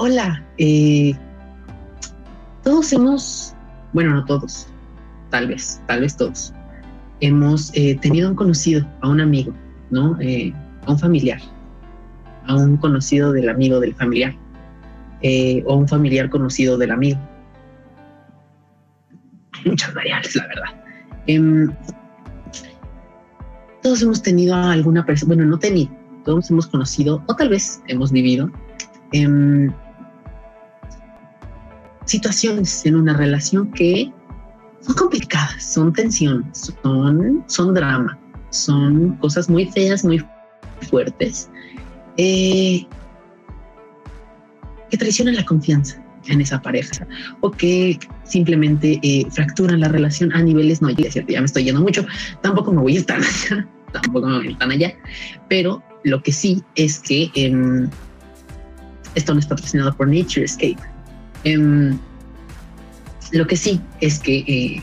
hola, eh, todos hemos, bueno, no todos, tal vez, tal vez todos, hemos eh, tenido un conocido, a un amigo, ¿no? Eh, a un familiar, a un conocido del amigo del familiar, o un familiar conocido del amigo. Muchas variables, la verdad. Em, todos hemos tenido a alguna persona, bueno, no tenido, todos hemos conocido o tal vez hemos vivido em, situaciones en una relación que son complicadas, son tensión, son, son drama, son cosas muy feas, muy fuertes, eh, que traicionan la confianza en esa pareja o que simplemente eh, fracturan la relación a niveles, no, ya, ya me estoy yendo mucho, tampoco me voy a estar allá, tampoco me voy a estar allá, pero lo que sí es que em, esto no está patrocinado por Nature Escape. Em, lo que sí es que eh,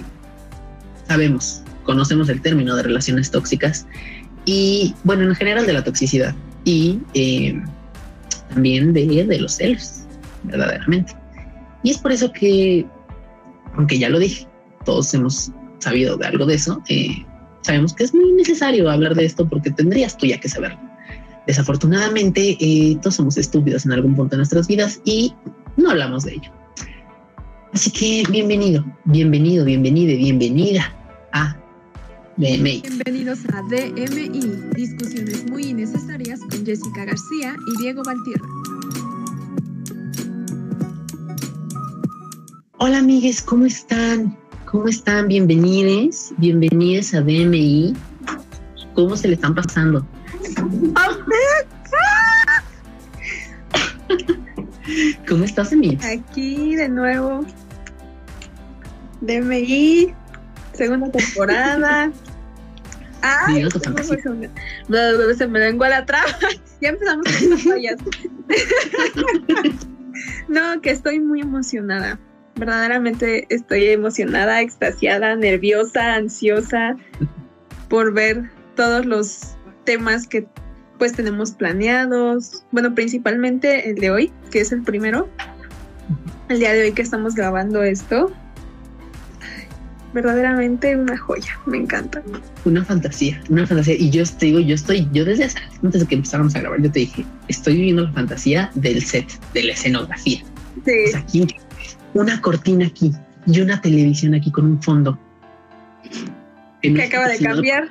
sabemos, conocemos el término de relaciones tóxicas y, bueno, en general de la toxicidad y em, también de, de los celos, verdaderamente. Y es por eso que, aunque ya lo dije, todos hemos sabido de algo de eso, eh, sabemos que es muy necesario hablar de esto porque tendrías tú ya que saberlo. Desafortunadamente, eh, todos somos estúpidos en algún punto de nuestras vidas y no hablamos de ello. Así que bienvenido, bienvenido, bienvenida, bienvenida a DMI. Bienvenidos a DMI, discusiones muy innecesarias con Jessica García y Diego Valtierra. Hola amigues, ¿cómo están? ¿Cómo están? Bienvenidos, bienvenidos a DMI. ¿Cómo se le están pasando? ¿Cómo estás, Emil? Aquí de nuevo. DMI, segunda temporada. Ay, se me lengua la traba. Ya empezamos con las fallas. no, que estoy muy emocionada. Verdaderamente estoy emocionada, extasiada, nerviosa, ansiosa por ver todos los temas que pues tenemos planeados. Bueno, principalmente el de hoy, que es el primero. El día de hoy que estamos grabando esto. Verdaderamente una joya, me encanta. Una fantasía, una fantasía. Y yo te digo, yo estoy, yo desde antes de que empezáramos a grabar, yo te dije, estoy viviendo la fantasía del set, de la escenografía. Sí. aquí, una cortina aquí y una televisión aquí con un fondo que, acaba de cambiar.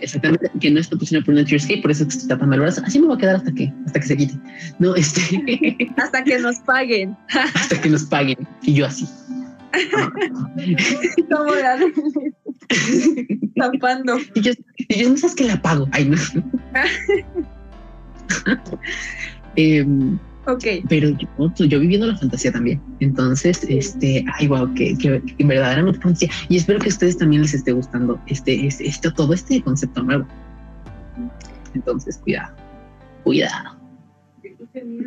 Exactamente, que no está patrocinado por Naturescape, por eso estoy tapando el brazo. Así me va a quedar hasta que, hasta que se quite. No, este. hasta que nos paguen. hasta que nos paguen. Y yo así. Como la tapando. Y yo, y yo no sabes que la pago. Ay, no. eh, Ok. Pero yo, yo viviendo la fantasía también. Entonces, este, ay, wow, que, que, que verdaderamente fantasía. Y espero que a ustedes también les esté gustando este, este, este, todo este concepto nuevo. Entonces, cuidado, cuidado.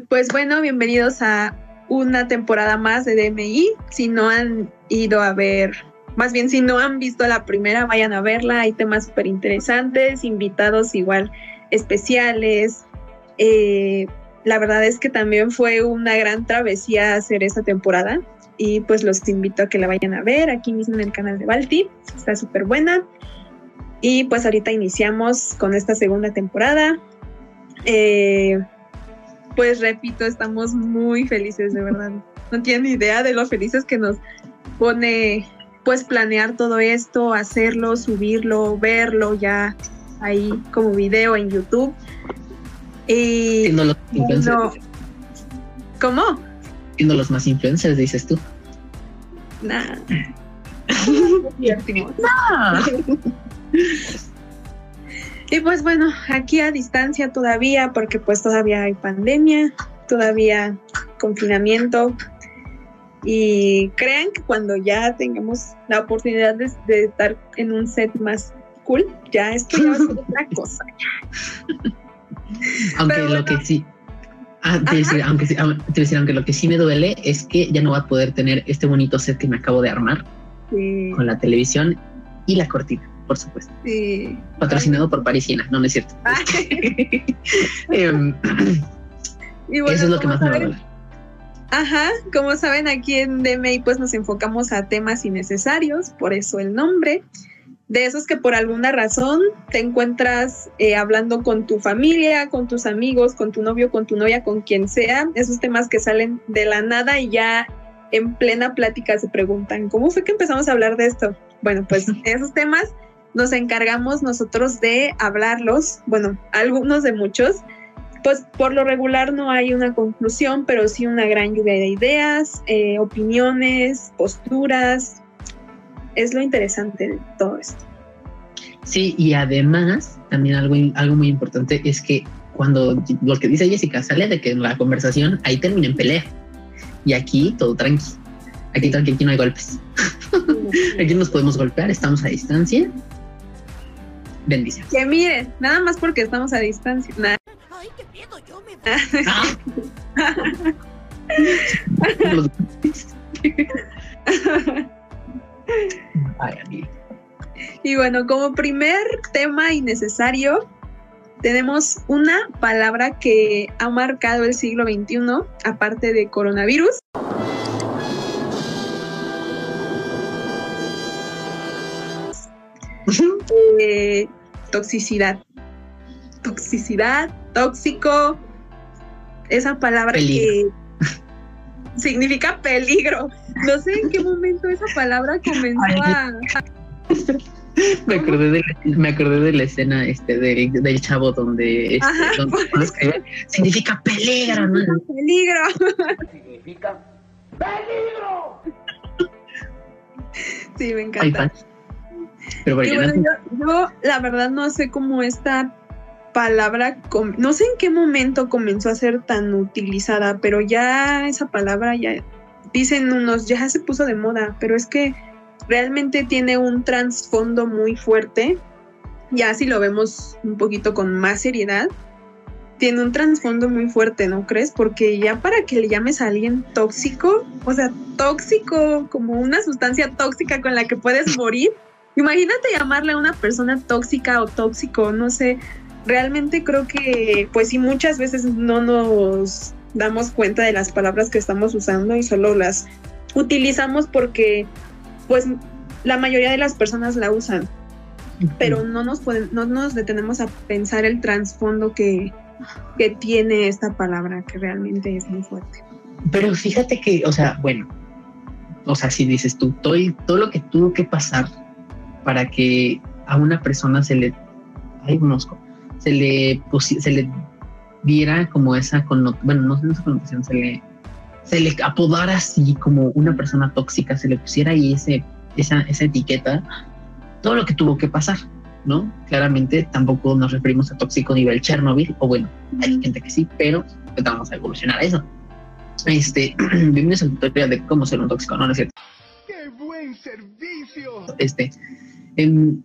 Pues bueno, bienvenidos a una temporada más de DMI. Si no han ido a ver, más bien si no han visto la primera, vayan a verla. Hay temas súper interesantes, invitados igual especiales. Eh, la verdad es que también fue una gran travesía hacer esta temporada y pues los invito a que la vayan a ver aquí mismo en el canal de Balti, está súper buena. Y pues ahorita iniciamos con esta segunda temporada. Eh, pues repito, estamos muy felices, de verdad. No tienen idea de lo felices que nos pone pues planear todo esto, hacerlo, subirlo, verlo ya ahí como video en YouTube. Y siendo los influencers. ¿Cómo? Siendo los más influencers, dices tú. Nah. y pues bueno, aquí a distancia todavía, porque pues todavía hay pandemia, todavía confinamiento. Y crean que cuando ya tengamos la oportunidad de, de estar en un set más cool, ya esto ya va a ser otra cosa. Aunque lo que sí. Ah, te decir, aunque, te decir, aunque lo que sí me duele es que ya no va a poder tener este bonito set que me acabo de armar con la televisión y la cortina, por supuesto. Sí. Patrocinado por Parisina, no, no es cierto. Em, eso es lo que más me va a doler. Ajá, como saben, aquí en DMI pues nos enfocamos a temas innecesarios, por eso el nombre. De esos que por alguna razón te encuentras eh, hablando con tu familia, con tus amigos, con tu novio, con tu novia, con quien sea, esos temas que salen de la nada y ya en plena plática se preguntan, ¿cómo fue que empezamos a hablar de esto? Bueno, pues esos temas nos encargamos nosotros de hablarlos, bueno, algunos de muchos, pues por lo regular no hay una conclusión, pero sí una gran lluvia de ideas, eh, opiniones, posturas. Es lo interesante de todo esto. Sí, y además, también algo, algo muy importante es que cuando lo que dice Jessica sale de que en la conversación ahí termina en pelea. Y aquí todo tranqui. Aquí tranqui, aquí no hay golpes. aquí nos podemos golpear, estamos a distancia. Bendición. Que miren, nada más porque estamos a distancia. Nada. Ay, qué miedo, yo me Ay, Y bueno, como primer tema innecesario, tenemos una palabra que ha marcado el siglo XXI, aparte de coronavirus. Eh, toxicidad. Toxicidad, tóxico. Esa palabra que significa peligro. No sé en qué momento esa palabra comenzó a, me acordé de la, me acordé de la escena este del, del chavo donde, este, Ajá. donde significa peligro, ¿no? peligro. Significa peligro. Sí, me encanta. Pero bueno, yo, yo, la verdad no sé cómo esta palabra, no sé en qué momento comenzó a ser tan utilizada, pero ya esa palabra ya dicen unos, ya se puso de moda, pero es que realmente tiene un trasfondo muy fuerte, ya si lo vemos un poquito con más seriedad, tiene un trasfondo muy fuerte, ¿no crees? Porque ya para que le llames a alguien tóxico, o sea, tóxico como una sustancia tóxica con la que puedes morir, Imagínate llamarle a una persona tóxica o tóxico, no sé. Realmente creo que, pues sí, muchas veces no nos damos cuenta de las palabras que estamos usando y solo las utilizamos porque, pues, la mayoría de las personas la usan, pero no nos pueden, no nos detenemos a pensar el trasfondo que, que tiene esta palabra, que realmente es muy fuerte. Pero fíjate que, o sea, bueno, o sea, si dices tú, todo, todo lo que tuvo que pasar para que a una persona se le, ay, se le, se le diera como esa connotación, bueno, no sé esa connotación, se le, se le apodara así como una persona tóxica, se le pusiera ahí ese, esa, esa etiqueta, todo lo que tuvo que pasar, ¿no? Claramente tampoco nos referimos a tóxico nivel Chernobyl, o bueno, hay gente que sí, pero pues vamos a evolucionar a eso. Este, bienvenidos al tutorial de cómo ser un tóxico, no, no es cierto. ¡Qué buen servicio! Este, em,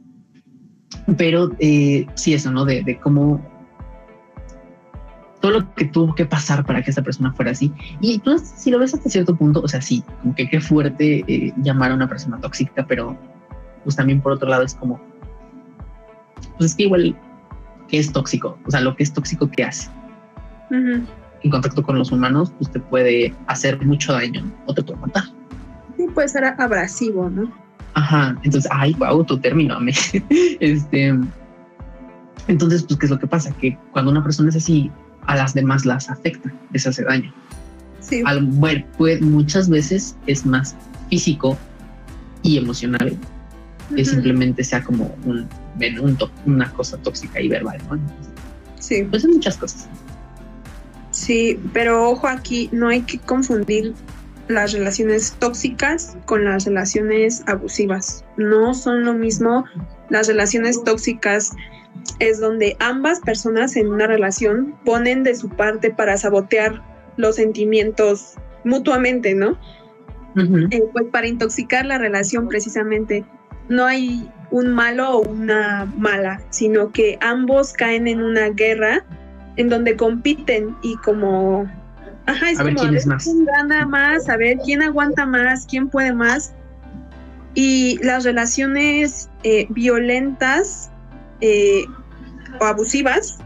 pero eh, sí, eso, ¿no? De, de cómo todo lo que tuvo que pasar para que esta persona fuera así. Y tú, si lo ves hasta cierto punto, o sea, sí, como que qué fuerte eh, llamar a una persona tóxica, pero pues también por otro lado es como, pues es que igual, ¿qué es tóxico? O sea, lo que es tóxico, ¿qué hace? En contacto con los humanos, pues te puede hacer mucho daño o te puede matar. Sí, puede ser abrasivo, ¿no? Ajá, entonces, ay, wow, tu término, este, entonces, pues, ¿qué es lo que pasa? Que cuando una persona es así, a las demás las afecta, les hace daño. Sí. Al, bueno, pues muchas veces es más físico y emocional que simplemente sea como un, un una cosa tóxica y verbal, ¿no? Sí. Pues son muchas cosas. Sí, pero ojo aquí, no hay que confundir las relaciones tóxicas con las relaciones abusivas. No son lo mismo. Las relaciones tóxicas es donde ambas personas en una relación ponen de su parte para sabotear los sentimientos mutuamente, ¿no? Eh, pues para intoxicar la relación precisamente no hay un malo o una mala, sino que ambos caen en una guerra en donde compiten y como ajá, es A ver como quién es más. quién gana más, a ver quién aguanta más, quién puede más. Y las relaciones eh, violentas eh, o abusivas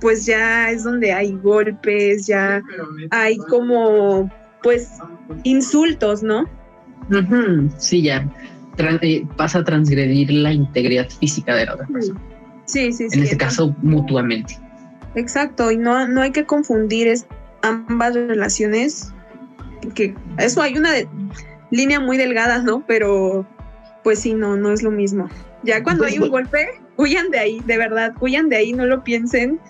pues ya es donde hay golpes, ya hay como, pues, insultos, ¿no? Sí, ya Tran- eh, pasa a transgredir la integridad física de la otra persona. Sí, sí, sí. En este entonces- caso, mutuamente. Exacto, y no, no hay que confundir es- ambas relaciones, porque eso hay una de- línea muy delgada, ¿no? Pero pues sí, no, no es lo mismo. Ya cuando Pues, hay un bu- golpe, huyan de ahí, de verdad, huyan de ahí, no lo piensen.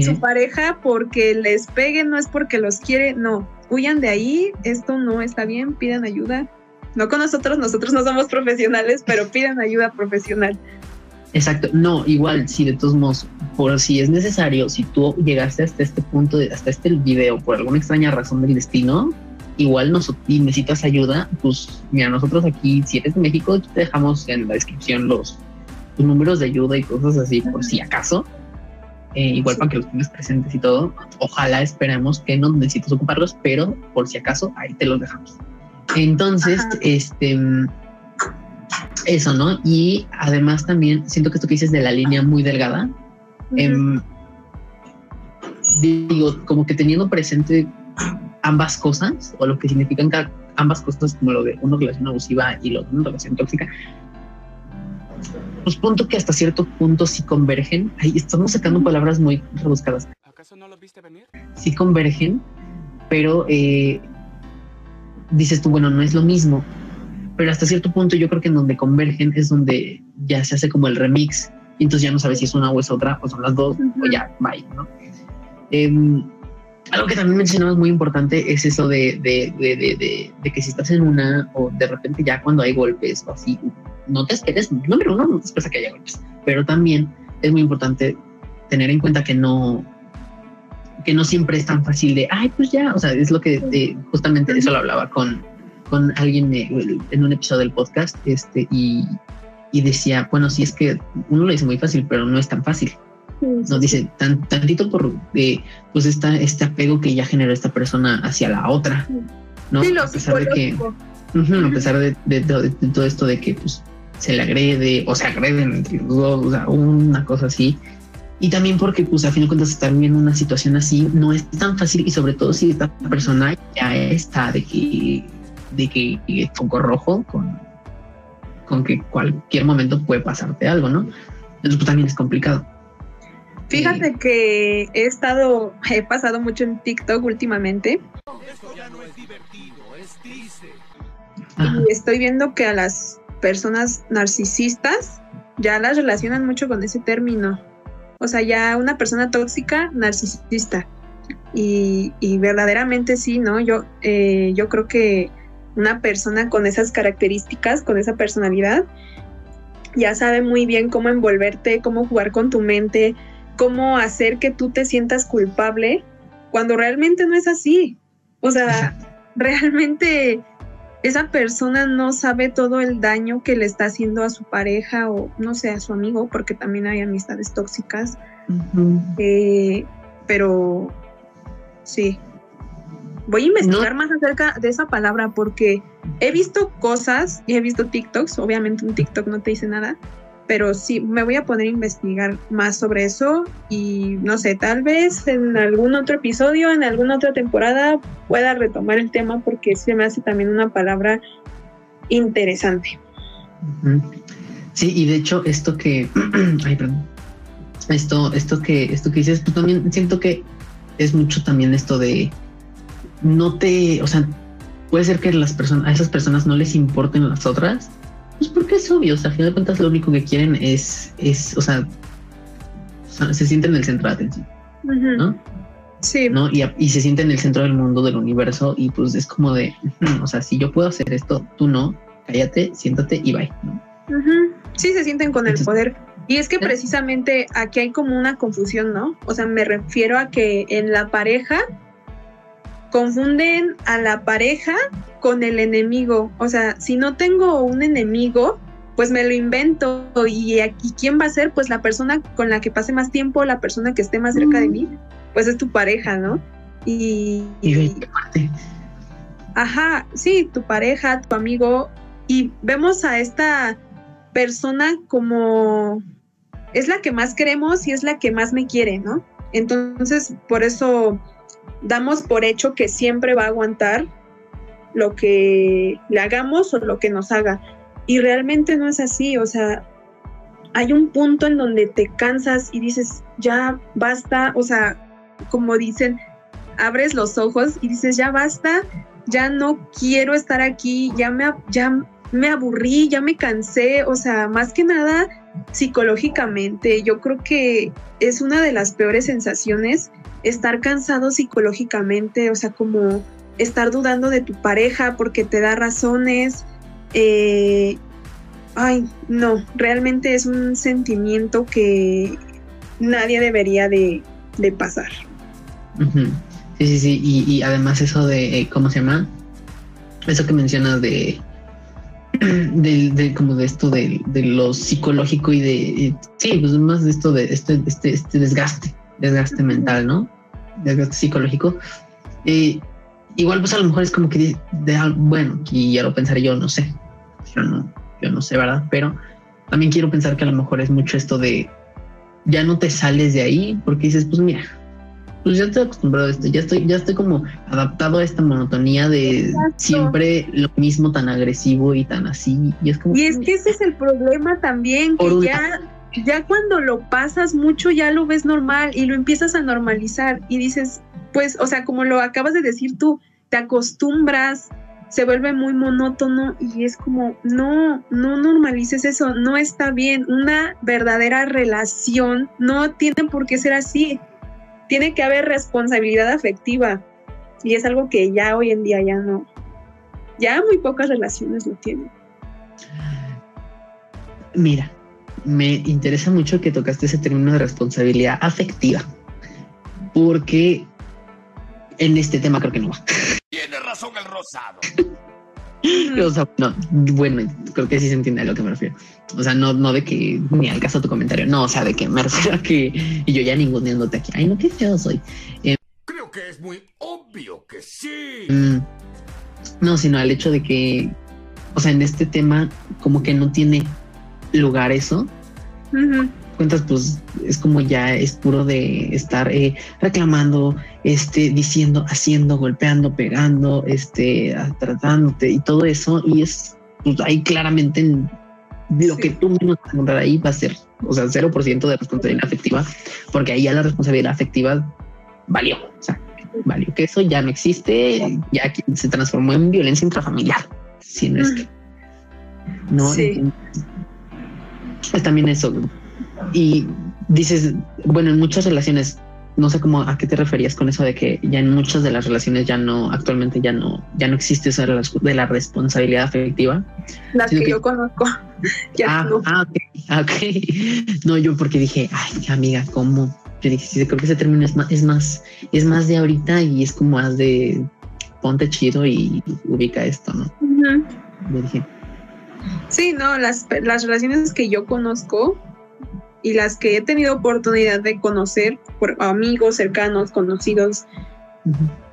Su pareja porque les pegue, no es porque los quiere, no, huyan de ahí, esto no está bien, pidan ayuda. No con nosotros, nosotros no somos profesionales, pero pidan ayuda profesional. Exacto, no, igual, si de todos modos, por si es necesario, si tú llegaste hasta este punto, de, hasta este video, por alguna extraña razón del destino, igual nos, y necesitas ayuda, pues mira, nosotros aquí, si eres de México, aquí te dejamos en la descripción los, los números de ayuda y cosas así, por si acaso. Eh, igual Sí. para que los tengas presentes y todo. Ojalá esperemos que no necesites ocuparlos, pero por si acaso, ahí te los dejamos. Entonces, Ajá. este eso, ¿no? Y además también siento que esto que dices de la línea muy delgada, em, digo, como que teniendo presente ambas cosas o lo que significan ca- ambas cosas, como lo de una relación abusiva y lo de una relación tóxica, pues punto que hasta cierto punto sí convergen. Ahí estamos sacando palabras muy rebuscadas. ¿Acaso no lo viste venir? Sí convergen, pero eh, dices tú, bueno, no es lo mismo. Pero hasta cierto punto yo creo que en donde convergen es donde ya se hace como el remix. Y entonces ya no sabes si es una o es otra, o son las dos, Ujú. o ya, bye, ¿no? Em, algo que también mencionabas muy importante es eso de, de, de, de, de- de que si estás en una o de repente ya cuando hay golpes o así, no te esperes, número uno, no te esperes a que haya golpes, pero también es muy importante tener en cuenta que no, que no siempre es tan fácil de, ay, pues ya, o sea, es lo que eh, justamente eso lo hablaba con, con alguien eh, en un episodio del podcast, este, y, y decía, bueno, sí es que uno lo dice muy fácil, pero no es tan fácil. No dice tan, tantito por eh, pues esta, este apego que ya generó esta persona hacia la otra, ¿no? Sí, lo a pesar de que, psicológico. Ujú, a pesar de, de- de- de todo esto de que pues se le agrede o se agreden entre los dos, o sea, una cosa así. Y también porque pues a fin de cuentas estar viviendo una situación así no es tan fácil y sobre todo si esta persona ya está de que de que que foco rojo con con que cualquier momento puede pasarte algo, ¿no? Entonces pues, también es complicado. Fíjate que he estado, he pasado mucho en TikTok últimamente Ajá. y estoy viendo que a las personas narcisistas ya las relacionan mucho con ese término. O sea, ya una persona tóxica, narcisista. Y, y verdaderamente sí, ¿no? Yo, eh, yo creo que una persona con esas características, con esa personalidad, ya sabe muy bien cómo envolverte, cómo jugar con tu mente, cómo hacer que tú te sientas culpable cuando realmente no es así. O sea, realmente esa persona no sabe todo el daño que le está haciendo a su pareja o no sé, a su amigo, porque también hay amistades tóxicas. Eh, pero sí. Voy a investigar más acerca de esa palabra porque he visto cosas y he visto TikToks. Obviamente un TikTok no te dice nada, pero sí, me voy a poner a investigar más sobre eso y no sé, tal vez en algún otro episodio, en alguna otra temporada pueda retomar el tema porque se me hace también una palabra interesante. Sí, y de hecho, esto que. ay, perdón. Esto, esto que, esto que dices, pues también siento que es mucho también esto de no te, o sea, puede ser que las personas, a esas personas no les importen las otras, pues porque es obvio, o sea, a final de cuentas lo único que quieren es, es, o sea, o sea, se sienten en el centro de atención. ¿no? Sí, ¿no? Y, y se sienten en el centro del mundo, del universo, y pues es como de, o sea, si yo puedo hacer esto, tú no, cállate, siéntate y bye. Sí, se sienten con el poder. Y es que ¿Eh? precisamente aquí hay como una confusión, ¿no? O sea, me refiero a que en la pareja confunden a la pareja con el enemigo. O sea, si no tengo un enemigo, pues me lo invento. Y aquí, ¿quién va a ser? Pues la persona con la que pase más tiempo, la persona que esté más cerca de mí, pues es tu pareja, ¿no? Y, Y Ajá, sí, tu pareja, tu amigo, y vemos a esta persona como es la que más queremos y es la que más me quiere, ¿no? Entonces, por eso damos por hecho que siempre va a aguantar lo que le hagamos o lo que nos haga. Y realmente no es así, o sea, hay un punto en donde te cansas y dices, ya basta, o sea, como dicen, abres los ojos y dices, ya basta, ya no quiero estar aquí, ya me, ya me aburrí, ya me cansé, o sea, más que nada psicológicamente, yo creo que es una de las peores sensaciones estar cansado psicológicamente, o sea, como estar dudando de tu pareja porque te da razones. Eh, ay, no, realmente es un sentimiento que nadie debería de, pasar. Sí, sí, sí, y, además eso de, eh, ¿cómo se llama? Eso que mencionas de, de, como de esto de, lo psicológico y de, sí, pues más de esto de este, este, este desgaste, desgaste mental, ¿no? Desgaste psicológico. Eh, igual pues a lo mejor es como que de, bueno, y ya lo pensaré yo, no sé, yo no, yo no sé, ¿verdad? Pero también quiero pensar que a lo mejor es mucho esto de ya no te sales de ahí porque dices, pues mira, pues ya estoy acostumbrado a esto, ya estoy, ya estoy como adaptado a esta monotonía de siempre lo mismo tan agresivo y tan así. Y es como. Y es que ese es el problema también, que ya, ya cuando lo pasas mucho ya lo ves normal y lo empiezas a normalizar y dices, pues, o sea, como lo acabas de decir tú, te acostumbras, se vuelve muy monótono y es como, no, no normalices eso, no está bien. Una verdadera relación no tiene por qué ser así. Tiene que haber responsabilidad afectiva y es algo que ya hoy en día ya no, ya muy pocas relaciones lo tienen. Mira, me interesa mucho que tocaste ese término de responsabilidad afectiva, porque en este tema creo que no va. Tiene razón el rosado. no, bueno, creo que sí se entiende a lo que me refiero. O sea, no, no de que ni al caso tu comentario, no, o sea, de que me refiero a que y yo ya ninguneándote aquí. Ay, no, qué feo soy. Eh, creo que es muy obvio que sí. Mm, no, sino al hecho de que, o sea, en este tema, como que no tiene lugar eso cuentas, pues es como ya es puro de estar eh, reclamando, este, diciendo, haciendo, golpeando, pegando, este, tratándote y todo eso. Y es pues, ahí claramente lo que tú menos vas a encontrar ahí va a ser, o sea, 0% de responsabilidad afectiva, porque ahí ya la responsabilidad afectiva valió. O sea, valió que eso ya no existe, ya se transformó en violencia intrafamiliar. Si no es que no. Es también eso, y dices, bueno, en muchas relaciones, no sé cómo a qué te referías con eso de que ya en muchas de las relaciones ya no, actualmente ya no, ya no existe eso de la, responsabilidad afectiva. Las que, yo conozco. ah, no. ah, ah, ok, No, yo porque dije, ay, amiga, ¿cómo? Yo dije, sí, creo que ese término es más, es más, es más de ahorita y es como más de ponte chido y ubica esto, ¿no? dije. Sí, no, las, las relaciones que yo conozco y las que he tenido oportunidad de conocer por amigos cercanos, conocidos,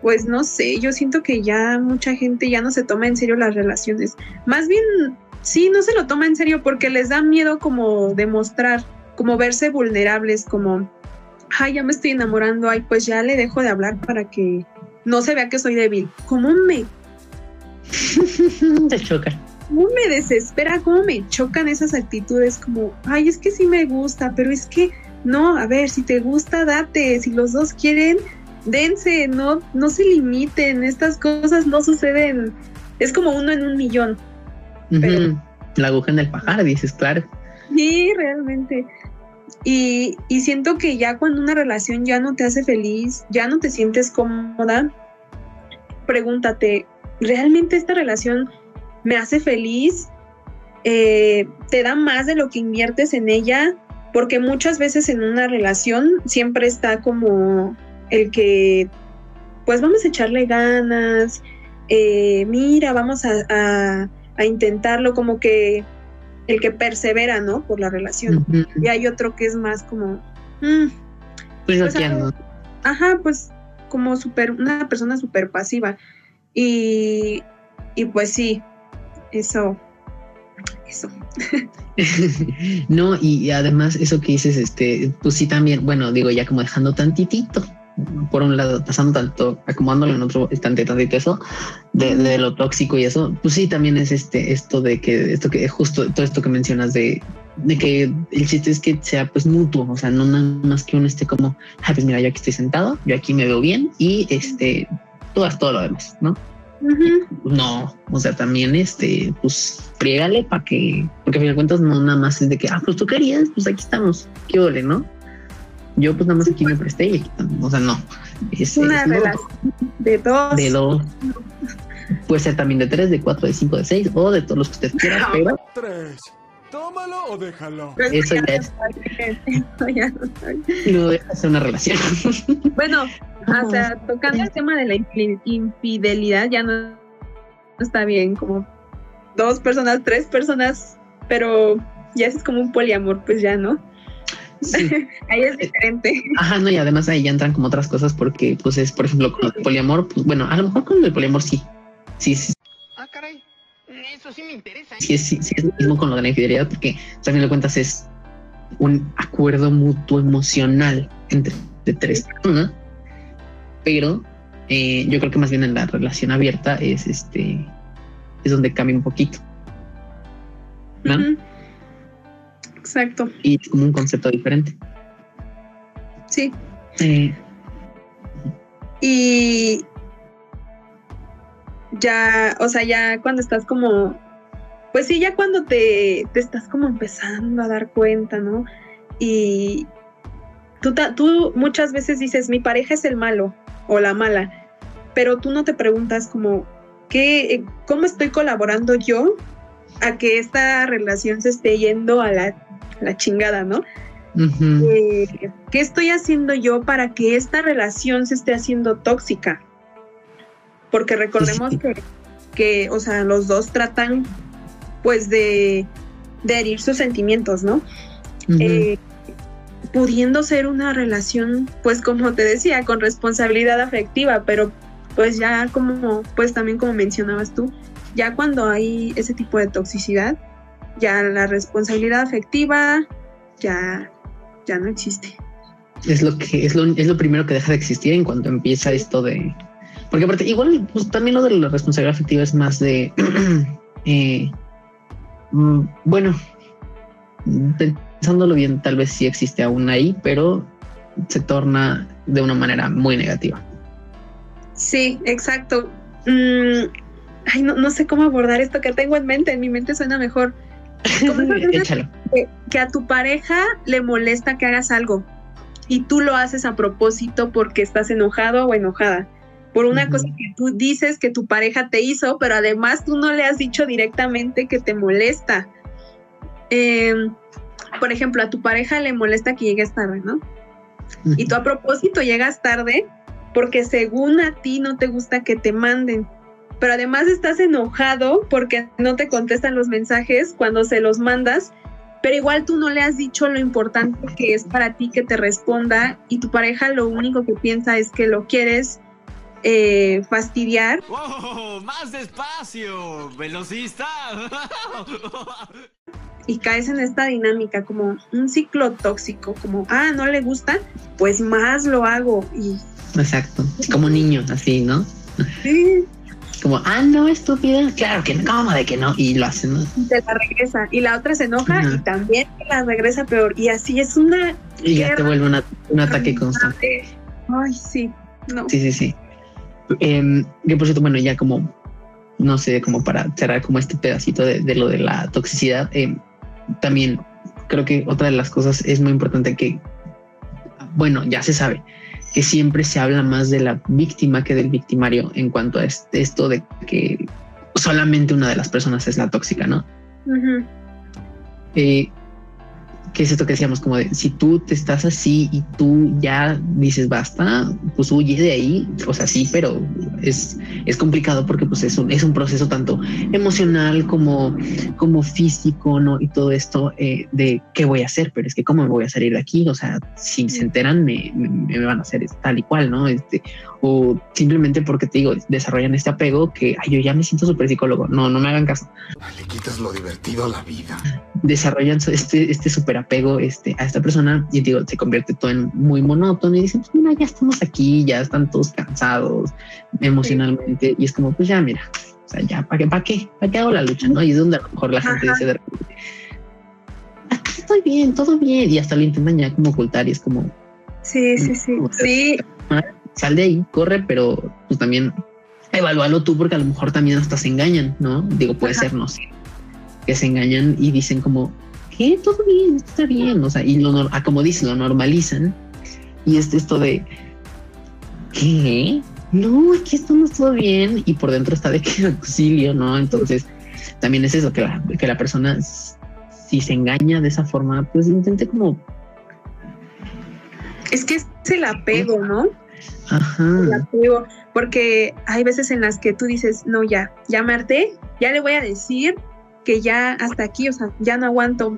pues no sé, yo siento que ya mucha gente ya no se toma en serio las relaciones. Más bien, sí, no se lo toma en serio porque les da miedo como demostrar, como verse vulnerables, como, ay, ya me estoy enamorando, ay, pues ya le dejo de hablar para que no se vea que soy débil. ¿Cómo me... te choca cómo me desespera, cómo me chocan esas actitudes como, ay, es que sí me gusta, pero es que no, a ver, si te gusta, date, si los dos quieren, dense, no, no se limiten, estas cosas no suceden, es como uno en un millón. La aguja en el pajar, dices, claro. Sí, realmente. Y, y siento que ya cuando una relación ya no te hace feliz, ya no te sientes cómoda, pregúntate, ¿realmente esta relación me hace feliz, eh, te da más de lo que inviertes en ella, porque muchas veces en una relación siempre está como el que, pues vamos a echarle ganas, eh, mira, vamos a, intentarlo, como que el que persevera, ¿no? Por la relación. Y hay otro que es más como... Mm, pues, pues ajá, pues como super, una persona súper pasiva. Y, y pues sí, eso Eso. no, y además eso que dices, este, pues sí también, bueno, digo, ya como dejando tantitito, por un lado, pasando tanto, acomodándolo en otro instante, tantito eso, de, de, lo tóxico y eso, pues sí, también es este, esto de que, esto que, justo todo esto que mencionas de, de que el chiste es que sea pues mutuo, o sea, no nada más que uno esté como, ah, pues mira, yo aquí estoy sentado, yo aquí me veo bien y este, tú haz todo lo demás, ¿no? No, o sea, también este, pues priégale para que, porque a fin de cuentas no nada más es de que, ah, pues tú querías, pues aquí estamos, qué ole, ¿no? Yo pues nada más aquí me presté y aquí estamos, o sea, no. Es, una relación de dos. De dos. Puede ser también de tres, de cuatro, de cinco, de seis o de todos los que usted quiera, pero. Tres. Tómalo o déjalo. Eso ya es. Eso ya no está No deja ser una relación. Bueno, o sea, tocando el tema de la infidelidad, ya no está bien, como dos personas, tres personas, pero ya es como un poliamor, pues ya no. Sí. ahí es diferente. Ajá, no, y además ahí ya entran como otras cosas porque, pues es, por ejemplo, con el poliamor, pues bueno, a lo mejor con el poliamor sí. Sí, sí. Ah, caray. Eso sí me interesa. ¿eh? Sí, es, sí, sí es lo mismo con lo de la infidelidad porque, a fin de cuentas, es un acuerdo mutuo emocional entre de tres personas pero eh, yo creo que más bien en la relación abierta es este es donde cambia un poquito ¿no? Exacto. y es como un concepto diferente Sí. Eh, Y ya, o sea, ya cuando estás como, pues sí, ya cuando te, te estás como empezando a dar cuenta, ¿no? Y tú, tú muchas veces dices, mi pareja es el malo o la mala, pero tú no te preguntas como, ¿qué, ¿cómo estoy colaborando yo a que esta relación se esté yendo a la, a la chingada, ¿no? eh, ¿qué estoy haciendo yo para que esta relación se esté haciendo tóxica? Porque recordemos Sí. que, que, o sea, los dos tratan pues de, de herir sus sentimientos, ¿no? Eh, pudiendo ser una relación, pues como te decía, con responsabilidad afectiva, pero pues ya como, pues también como mencionabas tú, ya cuando hay ese tipo de toxicidad, ya la responsabilidad afectiva ya, ya no existe. es lo que es lo, es lo primero que deja de existir en cuanto empieza esto de porque aparte igual pues, también lo de la responsabilidad afectiva es más de eh, mm, bueno pensándolo bien tal vez sí existe aún ahí pero se torna de una manera muy negativa Sí, exacto. Mm, ay, no, no sé cómo abordar esto que tengo en mente, en mi mente suena mejor. Échalo que, que a tu pareja le molesta que hagas algo y tú lo haces a propósito porque estás enojado o enojada por una cosa que tú dices que tu pareja te hizo, pero además tú no le has dicho directamente que te molesta. Eh, por ejemplo, a tu pareja le molesta que llegues tarde, ¿no? Y tú a propósito llegas tarde porque según a ti no te gusta que te manden. Pero además estás enojado porque no te contestan los mensajes cuando se los mandas, pero igual tú no le has dicho lo importante que es para ti que te responda y tu pareja lo único que piensa es que lo quieres eh, fastidiar. ¡Wow! ¡Más despacio! ¡Velocista! y caes en esta dinámica como un ciclo tóxico, como, ah, no le gusta, pues más lo hago y exacto como niño así no sí, como ah no estúpida claro que no ¿cómo de que no y lo hacen ¿no? y te la regresa y la otra se enoja y también te la regresa peor y así es una y ya te vuelve una- un ataque constante Ay, sí, no. Sí, sí, sí. Em, que por cierto, bueno, ya como, no sé, como para cerrar como este pedacito de, de lo de la toxicidad, em, también creo que otra de las cosas es muy importante que, bueno, ya se sabe que siempre se habla más de la víctima que del victimario en cuanto a este- esto de que solamente una de las personas es la tóxica, ¿no? Eh, ¿qué es esto que decíamos? Como de si tú te estás así y tú ya dices basta, pues huye de ahí. O sea, sí, pero es, es complicado porque pues es un, es un proceso tanto emocional como, como físico, ¿no? Y todo esto eh, de qué voy a hacer, pero es que cómo me voy a salir de aquí. O sea, si se enteran, me, me, me van a hacer tal y cual, ¿no? Este, o simplemente porque te digo, desarrollan este apego que ay, yo ya me siento súper psicólogo. No, no me hagan caso. Le quitas lo divertido a la vida. Desarrollan este, este súper apego este, a esta persona y digo, se convierte todo en muy monótono y dicen, pues mira, ya estamos aquí, ya están todos cansados emocionalmente y es como, pues ya, mira, o sea, ya, ¿para qué, para qué, para qué hago la lucha? ¿no? Y es donde a lo mejor la gente dice de repente, aquí estoy bien, todo bien y hasta lo intentan ya como ocultar y es como, Sí, sí, sí. Sí, sal de ahí, corre, pero pues también evalúalo tú porque a lo mejor también hasta se engañan, ¿no? Digo, puede Ajá. ser, no sé, que se engañan y dicen como, ¿qué? Todo bien, está bien, o sea, y lo, ah, como dicen, lo normalizan y es esto de, ¿qué? No, aquí estamos todo bien y por dentro está de que auxilio, ¿no? Entonces, también es eso, que la, que la persona, si se engaña de esa forma, pues intente como, es que es el apego, ¿no? Ajá, porque hay veces en las que tú dices, no, ya, ya me harté, ya le voy a decir que ya hasta aquí, o sea, ya no aguanto.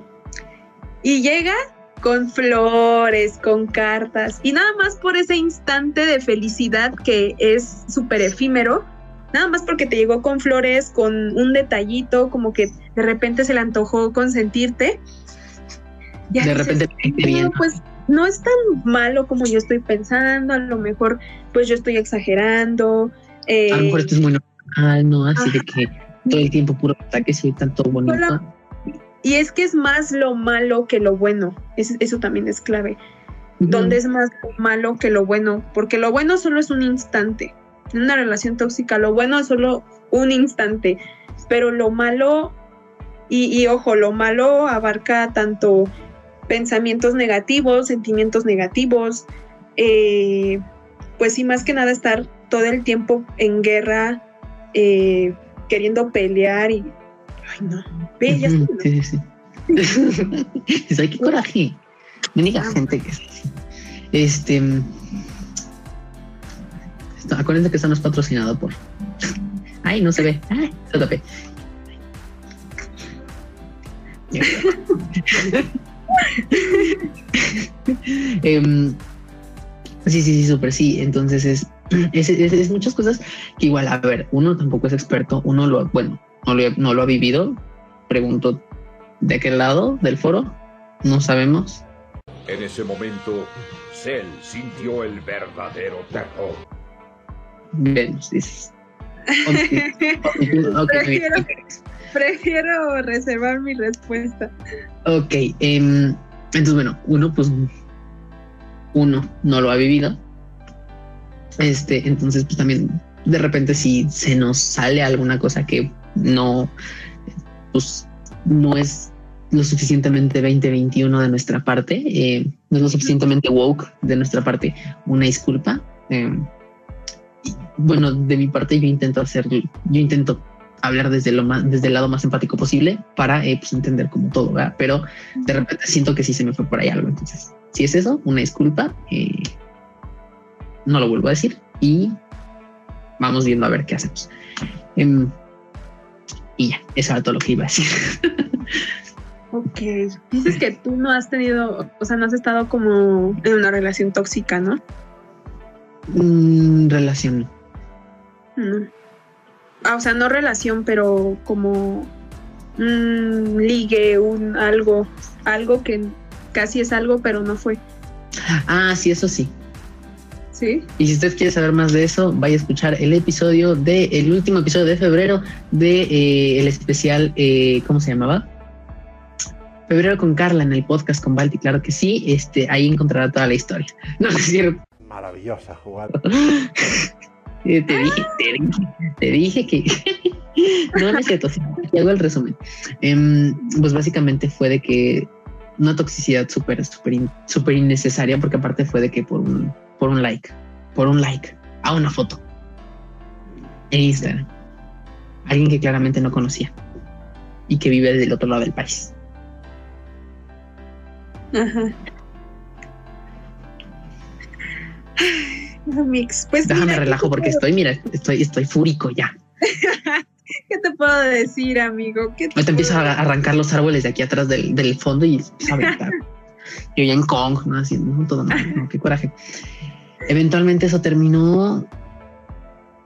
Y llega con flores, con cartas, y nada más por ese instante de felicidad que es súper efímero, nada más porque te llegó con flores, con un detallito, como que de repente se le antojó consentirte. ya de dices, repente no, pues no es tan malo como yo estoy pensando, a lo mejor pues yo estoy exagerando. eh, A lo mejor esto es muy normal, ¿no? Así de que todo el tiempo puro ataques y tanto bonito. Y es que es más lo malo que lo bueno, es- eso también es clave, donde es más lo malo que lo bueno, porque lo bueno solo es un instante, en una relación tóxica lo bueno es solo un instante, pero lo malo, y, y ojo, lo malo abarca tanto pensamientos negativos, sentimientos negativos, eh, pues sí, más que nada estar todo el tiempo en guerra, eh, queriendo pelear y... Ay, no. Ve, ya Sí, sí, sí. Qué coraje. Me diga Ah. gente que. Este. acuérdense que esto no es patrocinado por. Ay, no se ve. Ay, se tapé. Em, sí, sí, sí, súper sí. Entonces es, es, es- es muchas cosas que igual, a ver, uno tampoco es experto, uno lo, bueno, no lo, no lo ha vivido. Pregunto, ¿de qué lado del foro? No sabemos. En ese momento, Cell sintió el verdadero terror. Vemos, dices. Prefiero- reservar mi respuesta. Ok, em, entonces bueno, uno pues uno no lo ha vivido. Este, entonces pues también de repente si se nos sale alguna cosa que no, pues no es lo suficientemente 2021 de nuestra parte, eh, no es lo suficientemente woke de nuestra parte, una disculpa. em, bueno, de mi parte yo intento hacer, yo intento hablar desde lo más, desde el lado más empático posible para eh, pues, entender como todo, ¿verdad? Pero de repente siento que sí se me fue por ahí algo. Entonces, si es eso, una disculpa. eh, no lo vuelvo a decir y vamos viendo a ver qué hacemos. Em, y ya, eso era todo lo que iba a decir. Ok. Dices que tú no has tenido, o sea, no has estado como en una relación tóxica, ¿no? Mm, relación. No. Ah, o sea, no relación, pero como un ligue, un algo, algo que casi es algo, pero no fue. Ah, sí, eso sí. ¿Sí? Y si usted quiere saber más de eso, vaya a escuchar el episodio de el último episodio de febrero de eh, el especial, eh, ¿cómo se llamaba? Febrero con Carla en el podcast con Balti, claro que sí. Este, ahí encontrará toda la historia. No, no es cierto. Maravillosa jugada. Eh, Te dije, te dije, te dije que no, no es cierto. sí, hago el resumen. Em, pues básicamente fue de que una toxicidad súper, súper, in- súper innecesaria, porque aparte fue de que por un, por un like, por un like a una foto en Instagram, alguien que claramente no conocía y que vive del otro lado del país. Ajá. Mix, pues Déjame mira, ¿qué relajo porque puedo- estoy, mira, estoy, ey fúrico ya. ¿Qué te puedo decir, amigo? ¿Qué te Ahorita empiezo a arrancar los árboles de aquí atrás del, del fondo y a aventar. Yo ya en Kong, ¿no? Así, no, todo mal, no, qué coraje. eventualmente eso terminó.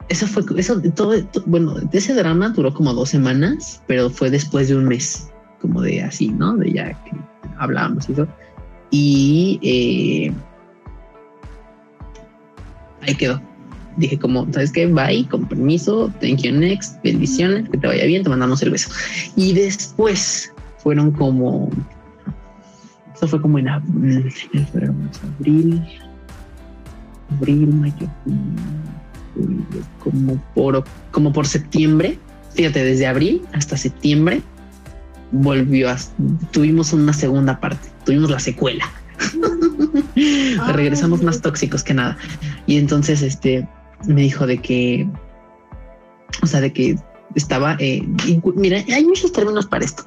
Eso fue, eso todo, bueno, ese drama duró como dos semanas, pero fue después de un mes, como de así, ¿no? De ya que hablábamos y eso. Y eh, ahí quedó. Dije como, ¿sabes qué? Bye, con permiso, thank you next, bendiciones, que te vaya bien, te mandamos el beso. Y después fueron como, eso fue como en abril, abril, mayo, como por, como por septiembre, fíjate, desde abril hasta septiembre volvió a, tuvimos una segunda parte, tuvimos la secuela. Regresamos más tóxicos que nada. Y entonces este me dijo de que, o sea, de que estaba, eh, mira, hay muchos términos para esto.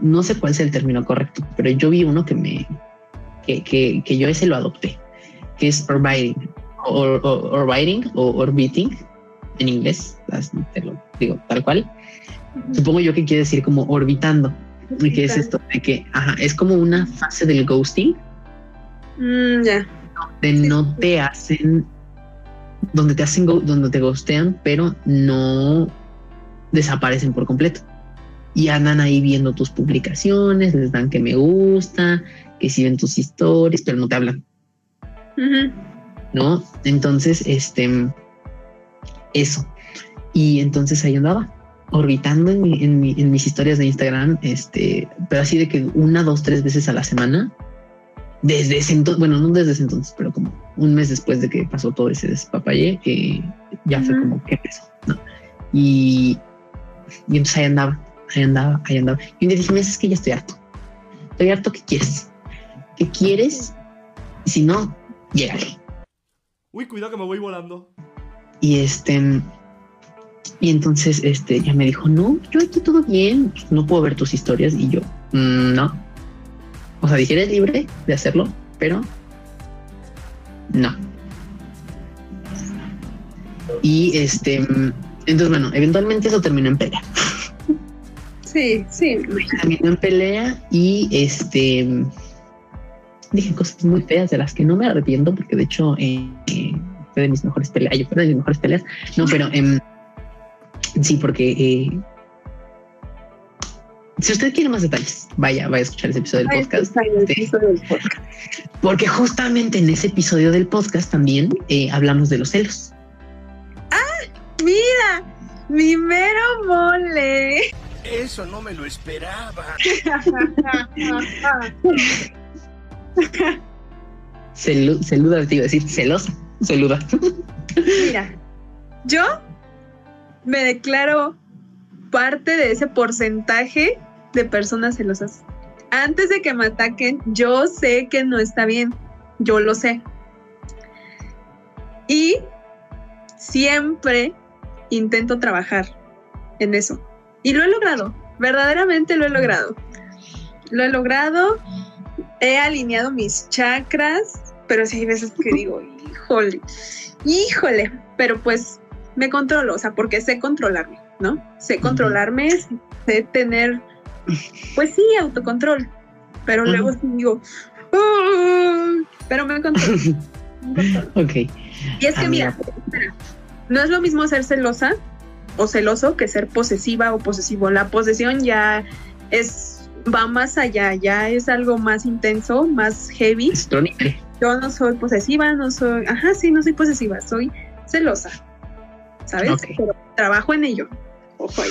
No sé cuál es el término correcto, pero yo vi uno que me, que, que, que yo ese lo adopté, que es orbiting, or, orbiting o orbiting en inglés, te lo digo tal cual. Supongo yo que quiere decir como orbitando. ¿Y qué es esto? De que ajá, es como una fase del ghosting. Mm, ya. Donde no te hacen, donde te hacen, donde te ghostean, pero no desaparecen por completo. Y andan ahí viendo tus publicaciones, les dan que me gusta, que siguen tus historias, pero no te hablan. ¿No? Entonces, este, eso. Y entonces ahí andaba orbitando en, mis historias de Instagram, este, pero así de que una, dos, tres veces a la semana, desde ese entonces, bueno, no desde ese entonces, pero como un mes después de que pasó todo ese despapalle, que ya fue como que empezó, ¿no? Y, y entonces ahí andaba, ahí andaba, ahí andaba. Y un día dije, es que ya estoy harto. Estoy harto, ¿qué quieres? ¿Qué quieres? Y si no, llégale. Uy, cuidado que me voy volando. Y este, y entonces este ya me dijo, no, yo aquí todo bien, no puedo ver tus historias. Y yo, mm, no. O sea, dije, eres libre de hacerlo, pero no. Y este, entonces bueno, eventualmente eso terminó en pelea. Sí, sí. Terminó en pelea y este dije cosas muy feas de las que no me arrepiento porque de hecho eh, fue de mis mejores peleas, yo fue de mis mejores peleas. No, pero eh, Sí, porque eh, si usted quiere más detalles, vaya, vaya a escuchar ese episodio del podcast. Porque justamente en ese episodio del podcast también eh, hablamos de los celos. Ah, mira, mi mero mole. Eso no me lo esperaba. celuda, te iba a decir, celosa, celuda. Mira, yo me declaro parte de ese porcentaje de personas celosas. Antes de que me ataquen, yo sé que no está bien, yo lo sé. Y siempre intento trabajar en eso. Y lo he logrado, verdaderamente lo he logrado. Lo he logrado, he alineado mis chakras, pero sí hay veces que digo, híjole, híjole, pero pues me controlo, o sea, porque sé controlarme, ¿no? Sé controlarme, sé tener, pues sí, autocontrol, pero luego digo, pero me controlo. ok. Y es que mira, no es lo mismo ser celosa o celoso que ser posesiva o posesivo. La posesión ya es, va más allá, ya es algo más intenso, más heavy. Yo no soy posesiva, no soy, ajá, sí, no soy posesiva, soy celosa. ¿sabes? Pero trabajo en ello. Ojo ahí.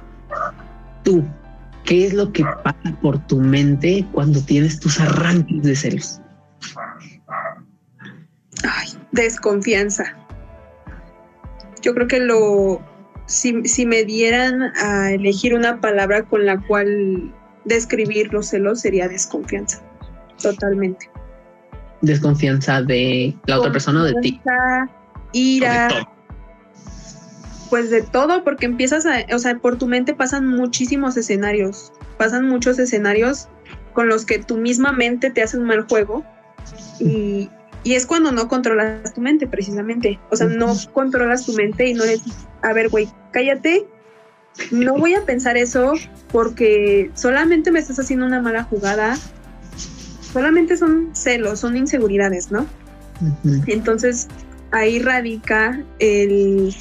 Tú, ¿qué es lo que pasa por tu mente cuando tienes tus arranques de celos? Ay, desconfianza. Yo creo que lo, si, si me dieran a elegir una palabra con la cual describir los celos sería desconfianza, totalmente. Desconfianza de la otra persona o de ti. Ira, O de todo. Pues de todo, porque empiezas a, o sea, por tu mente pasan muchísimos escenarios, pasan muchos escenarios con los que tu misma mente te hace un mal juego y, y es cuando no controlas tu mente precisamente, o sea, no controlas tu mente y no le dices, a ver, güey, cállate, no voy a pensar eso porque solamente me estás haciendo una mala jugada, solamente son celos, son inseguridades, ¿no? Entonces ahí radica el